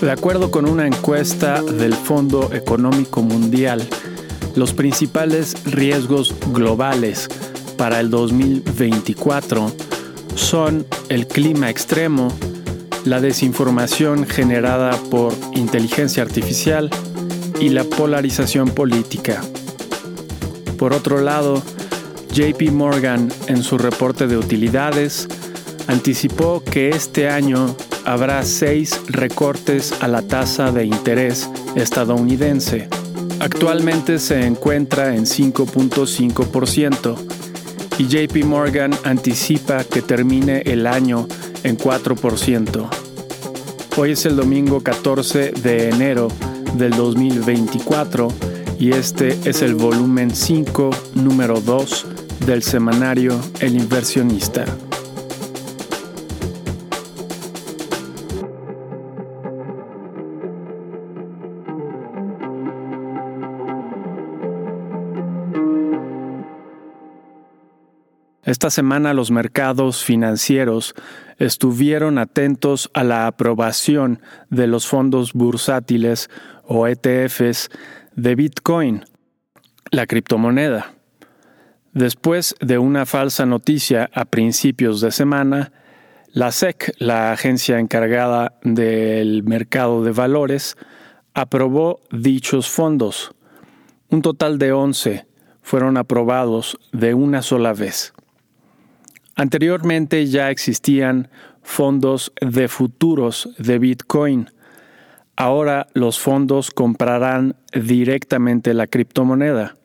De acuerdo con una encuesta del Fondo Económico Mundial, los principales riesgos globales para el 2024 son el clima extremo, la desinformación generada por inteligencia artificial y la polarización política. Por otro lado, JP Morgan en su reporte de utilidades anticipó que este año habrá seis recortes a la tasa de interés estadounidense Actualmente se encuentra en 5.5% y JP Morgan anticipa que termine el año en 4%. Hoy es el domingo 14 de enero del 2024 y este es el volumen 5, número 2 del semanario El inversionista. Esta semana los mercados financieros estuvieron atentos a la aprobación de los fondos bursátiles o ETFs de Bitcoin, la criptomoneda. Después de una falsa noticia a principios de semana, la SEC, la agencia encargada del mercado de valores, aprobó dichos fondos. Un total de 11 fueron aprobados de una sola vez. Anteriormente ya existían fondos de futuros de Bitcoin. Ahora los fondos comprarán directamente la criptomoneda.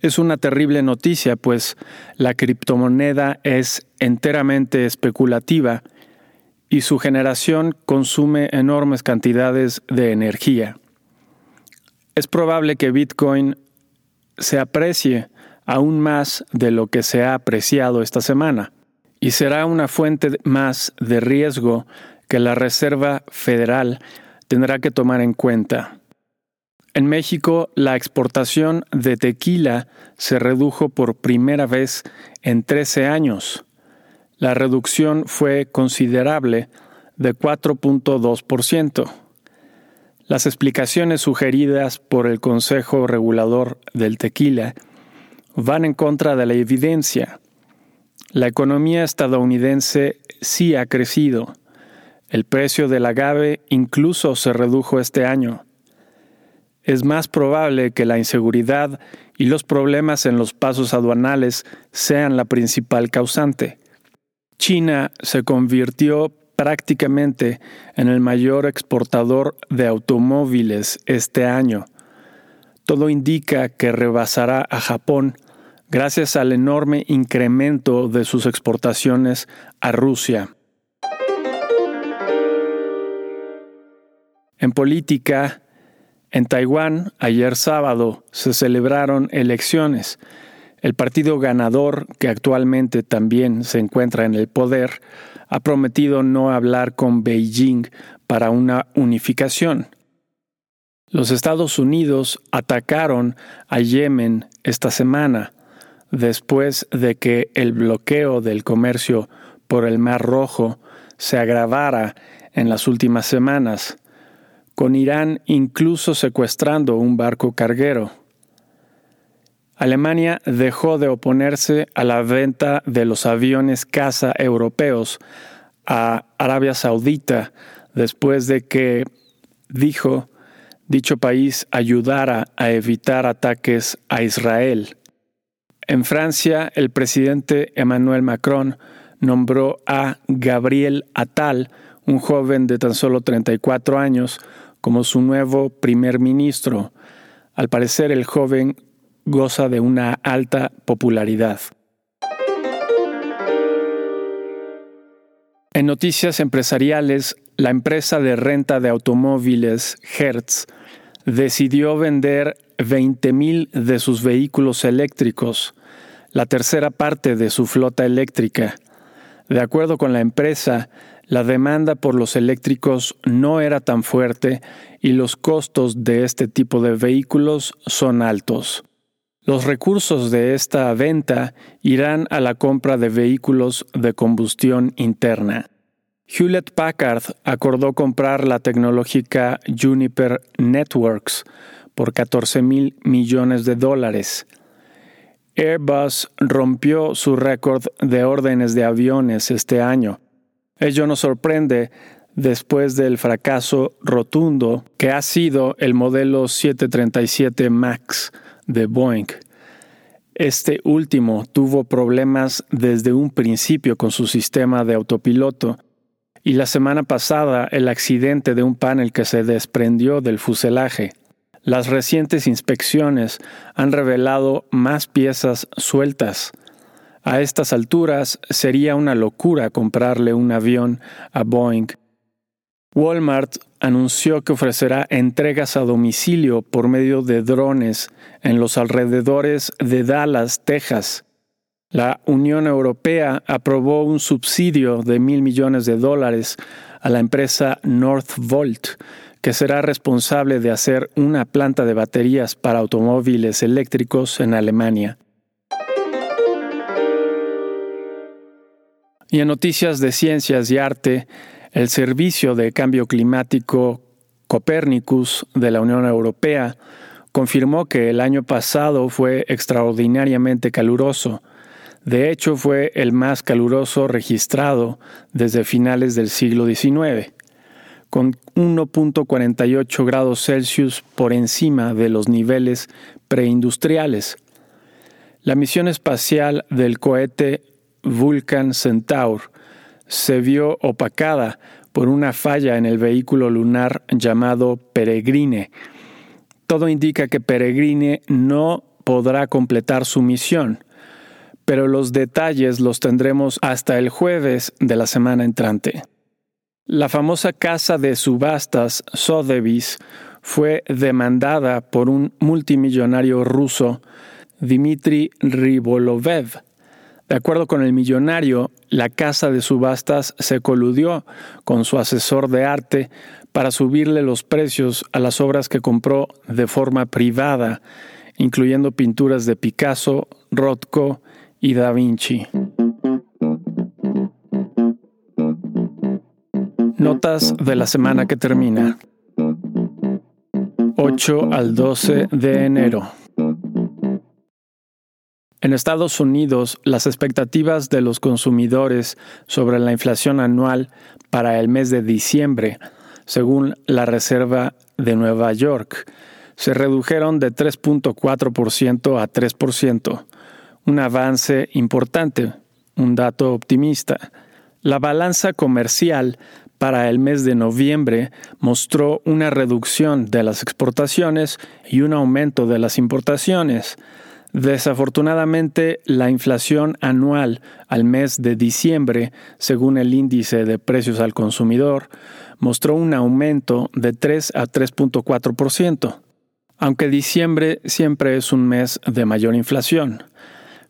Es una terrible noticia, pues la criptomoneda es enteramente especulativa y su generación consume enormes cantidades de energía. Es probable que Bitcoin se aprecie aún más de lo que se ha apreciado esta semana, y será una fuente más de riesgo que la Reserva Federal tendrá que tomar en cuenta. En México, la exportación de tequila se redujo por primera vez en 13 años. La reducción fue considerable de 4.2%. Las explicaciones sugeridas por el Consejo Regulador del Tequila van en contra de la evidencia. La economía estadounidense sí ha crecido. El precio del agave incluso se redujo este año. Es más probable que la inseguridad y los problemas en los pasos aduanales sean la principal causante. China se convirtió prácticamente en el mayor exportador de automóviles este año. Todo indica que rebasará a Japón gracias al enorme incremento de sus exportaciones a Rusia. En política, en Taiwán, ayer sábado, se celebraron elecciones. El partido ganador, que actualmente también se encuentra en el poder, ha prometido no hablar con Beijing para una unificación. Los Estados Unidos atacaron a Yemen esta semana después de que el bloqueo del comercio por el Mar Rojo se agravara en las últimas semanas, con Irán incluso secuestrando un barco carguero. Alemania dejó de oponerse a la venta de los aviones caza europeos a Arabia Saudita después de que, dijo, dicho país ayudara a evitar ataques a Israel. En Francia, el presidente Emmanuel Macron nombró a Gabriel Attal, un joven de tan solo 34 años, como su nuevo primer ministro. Al parecer, el joven goza de una alta popularidad. En noticias empresariales, la empresa de renta de automóviles Hertz decidió vender 20.000 de sus vehículos eléctricos, la tercera parte de su flota eléctrica. De acuerdo con la empresa, la demanda por los eléctricos no era tan fuerte y los costos de este tipo de vehículos son altos. Los recursos de esta venta irán a la compra de vehículos de combustión interna. Hewlett Packard acordó comprar la tecnológica Juniper Networks por 14 mil millones de dólares. Airbus rompió su récord de órdenes de aviones este año. Ello nos sorprende después del fracaso rotundo que ha sido el modelo 737 MAX de Boeing. Este último tuvo problemas desde un principio con su sistema de autopiloto y la semana pasada el accidente de un panel que se desprendió del fuselaje. Las recientes inspecciones han revelado más piezas sueltas. A estas alturas sería una locura comprarle un avión a Boeing. Walmart anunció que ofrecerá entregas a domicilio por medio de drones en los alrededores de Dallas, Texas. La Unión Europea aprobó un subsidio de mil millones de dólares a la empresa Northvolt, que será responsable de hacer una planta de baterías para automóviles eléctricos en Alemania. Y en noticias de ciencias y arte, el Servicio de Cambio Climático Copernicus de la Unión Europea confirmó que el año pasado fue extraordinariamente caluroso, de hecho, fue el más caluroso registrado desde finales del siglo XIX, con 1.48 grados Celsius por encima de los niveles preindustriales. La misión espacial del cohete Vulcan Centaur se vio opacada por una falla en el vehículo lunar llamado Peregrine. Todo indica que Peregrine no podrá completar su misión pero los detalles los tendremos hasta el jueves de la semana entrante. La famosa casa de subastas Sotheby's fue demandada por un multimillonario ruso, Dmitry Ribolovev. De acuerdo con el millonario, la casa de subastas se coludió con su asesor de arte para subirle los precios a las obras que compró de forma privada, incluyendo pinturas de Picasso, Rothko y Da Vinci. Notas de la semana que termina. 8 al 12 de enero. En Estados Unidos, las expectativas de los consumidores sobre la inflación anual para el mes de diciembre, según la Reserva de Nueva York, se redujeron de 3.4% a 3%, un avance importante, un dato optimista. La balanza comercial para el mes de noviembre mostró una reducción de las exportaciones y un aumento de las importaciones. Desafortunadamente, la inflación anual al mes de diciembre, según el índice de precios al consumidor, mostró un aumento de 3 a 3.4%, aunque diciembre siempre es un mes de mayor inflación.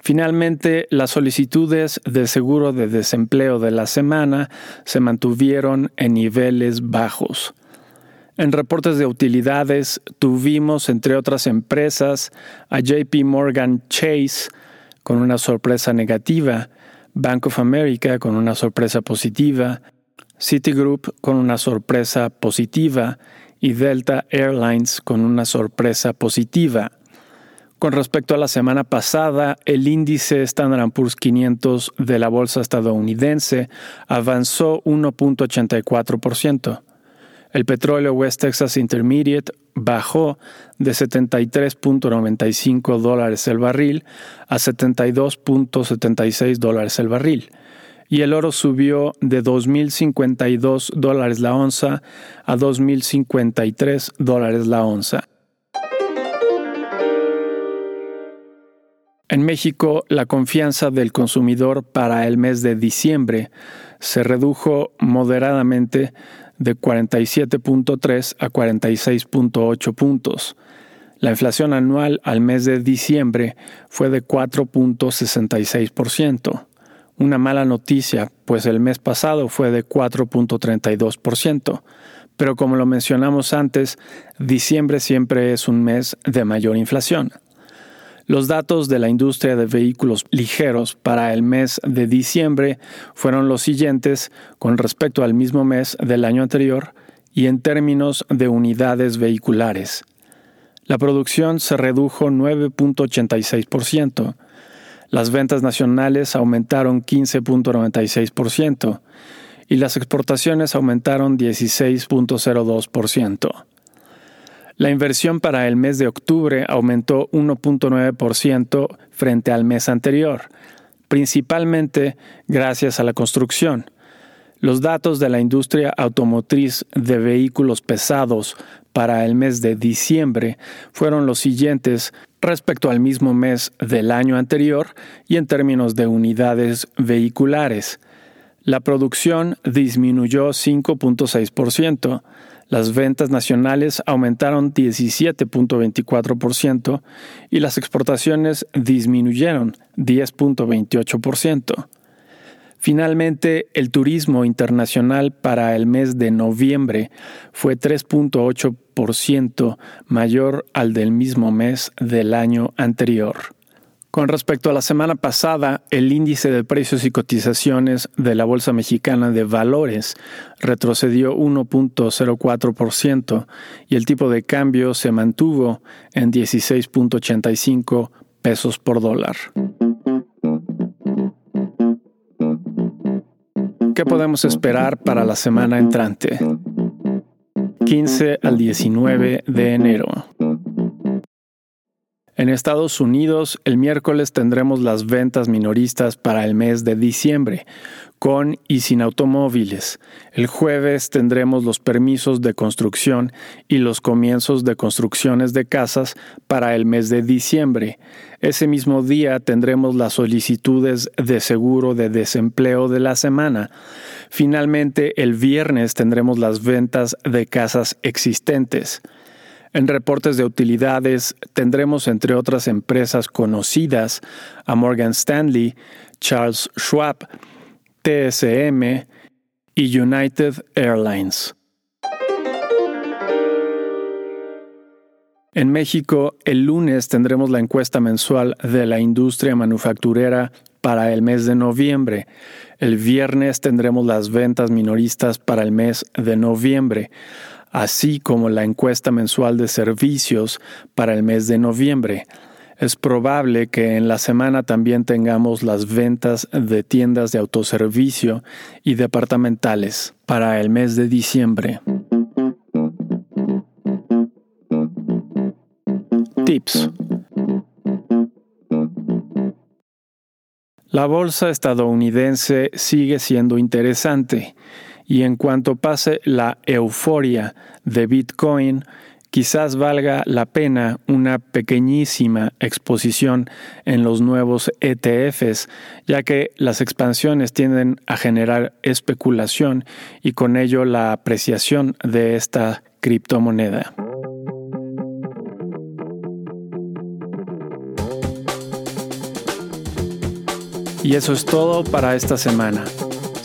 Finalmente, las solicitudes de seguro de desempleo de la semana se mantuvieron en niveles bajos. En reportes de utilidades tuvimos, entre otras empresas, a JP Morgan Chase con una sorpresa negativa, Bank of America con una sorpresa positiva, Citigroup con una sorpresa positiva y Delta Airlines con una sorpresa positiva. Con respecto a la semana pasada, el índice Standard Poor's 500 de la bolsa estadounidense avanzó 1.84%. El petróleo West Texas Intermediate bajó de 73.95 dólares el barril a 72.76 dólares el barril y el oro subió de 2.052 dólares la onza a 2.053 dólares la onza. En México, la confianza del consumidor para el mes de diciembre se redujo moderadamente de 47.3 a 46.8 puntos. La inflación anual al mes de diciembre fue de 4.66%. Una mala noticia, pues el mes pasado fue de 4.32%. Pero como lo mencionamos antes, diciembre siempre es un mes de mayor inflación. Los datos de la industria de vehículos ligeros para el mes de diciembre fueron los siguientes con respecto al mismo mes del año anterior y en términos de unidades vehiculares. La producción se redujo 9.86%, las ventas nacionales aumentaron 15.96% y las exportaciones aumentaron 16.02%. La inversión para el mes de octubre aumentó 1.9% frente al mes anterior, principalmente gracias a la construcción. Los datos de la industria automotriz de vehículos pesados para el mes de diciembre fueron los siguientes respecto al mismo mes del año anterior y en términos de unidades vehiculares. La producción disminuyó 5.6%, las ventas nacionales aumentaron 17.24% y las exportaciones disminuyeron 10.28%. Finalmente, el turismo internacional para el mes de noviembre fue 3.8% mayor al del mismo mes del año anterior. Con respecto a la semana pasada, el índice de precios y cotizaciones de la Bolsa Mexicana de Valores retrocedió 1.04% y el tipo de cambio se mantuvo en 16.85 pesos por dólar. ¿Qué podemos esperar para la semana entrante? 15 al 19 de enero. En Estados Unidos, el miércoles tendremos las ventas minoristas para el mes de diciembre, con y sin automóviles. El jueves tendremos los permisos de construcción y los comienzos de construcciones de casas para el mes de diciembre. Ese mismo día tendremos las solicitudes de seguro de desempleo de la semana. Finalmente, el viernes tendremos las ventas de casas existentes. En reportes de utilidades tendremos, entre otras empresas conocidas, a Morgan Stanley, Charles Schwab, TSM y United Airlines. En México, el lunes tendremos la encuesta mensual de la industria manufacturera para el mes de noviembre. El viernes tendremos las ventas minoristas para el mes de noviembre así como la encuesta mensual de servicios para el mes de noviembre. Es probable que en la semana también tengamos las ventas de tiendas de autoservicio y departamentales para el mes de diciembre. Tips. La bolsa estadounidense sigue siendo interesante y en cuanto pase la euforia de Bitcoin, quizás valga la pena una pequeñísima exposición en los nuevos ETFs, ya que las expansiones tienden a generar especulación y con ello la apreciación de esta criptomoneda. Y eso es todo para esta semana.